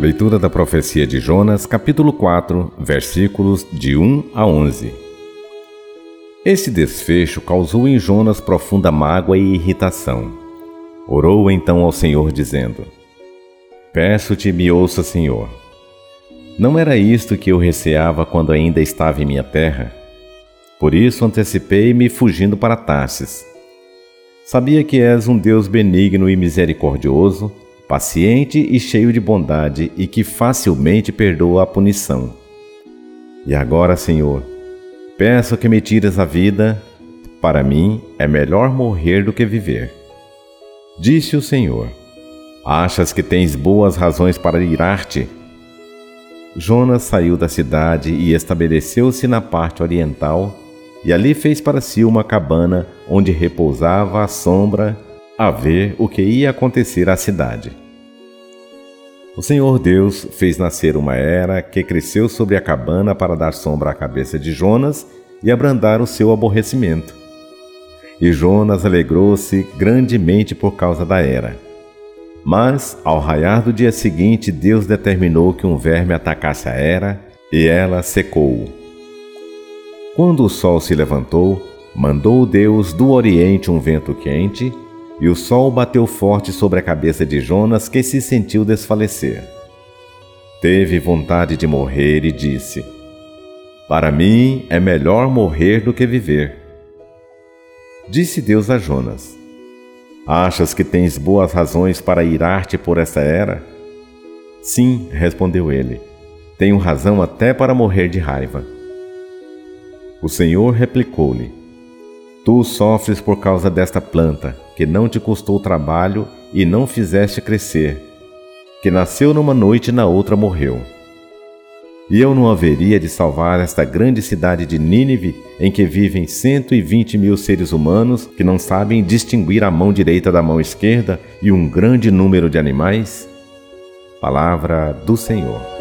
Leitura da profecia de Jonas, capítulo 4, versículos de 1 a 11. Esse desfecho causou em Jonas profunda mágoa e irritação. Orou então ao Senhor, dizendo: Peço-te, me ouça, Senhor. Não era isto que eu receava quando ainda estava em minha terra? Por isso antecipei-me fugindo para Tarsis. Sabia que és um Deus benigno e misericordioso, paciente e cheio de bondade e que facilmente perdoa a punição. E agora, Senhor, peço que me tires a vida, para mim é melhor morrer do que viver. Disse o Senhor: Achas que tens boas razões para irar-te? Jonas saiu da cidade e estabeleceu-se na parte oriental, e ali fez para si uma cabana onde repousava à sombra a ver o que ia acontecer à cidade. O Senhor Deus fez nascer uma era que cresceu sobre a cabana para dar sombra à cabeça de Jonas e abrandar o seu aborrecimento. E Jonas alegrou-se grandemente por causa da era. Mas, ao raiar do dia seguinte, Deus determinou que um verme atacasse a era, e ela secou. Quando o sol se levantou, mandou Deus do oriente um vento quente e o sol bateu forte sobre a cabeça de Jonas, que se sentiu desfalecer. Teve vontade de morrer e disse: Para mim é melhor morrer do que viver. Disse Deus a Jonas: Achas que tens boas razões para irar-te por essa era? Sim, respondeu ele. Tenho razão até para morrer de raiva. O Senhor replicou-lhe: Tu sofres por causa desta planta que não te custou trabalho e não fizeste crescer, que nasceu numa noite e na outra morreu. E eu não haveria de salvar esta grande cidade de Nínive, em que vivem cento e vinte mil seres humanos que não sabem distinguir a mão direita da mão esquerda e um grande número de animais? Palavra do Senhor.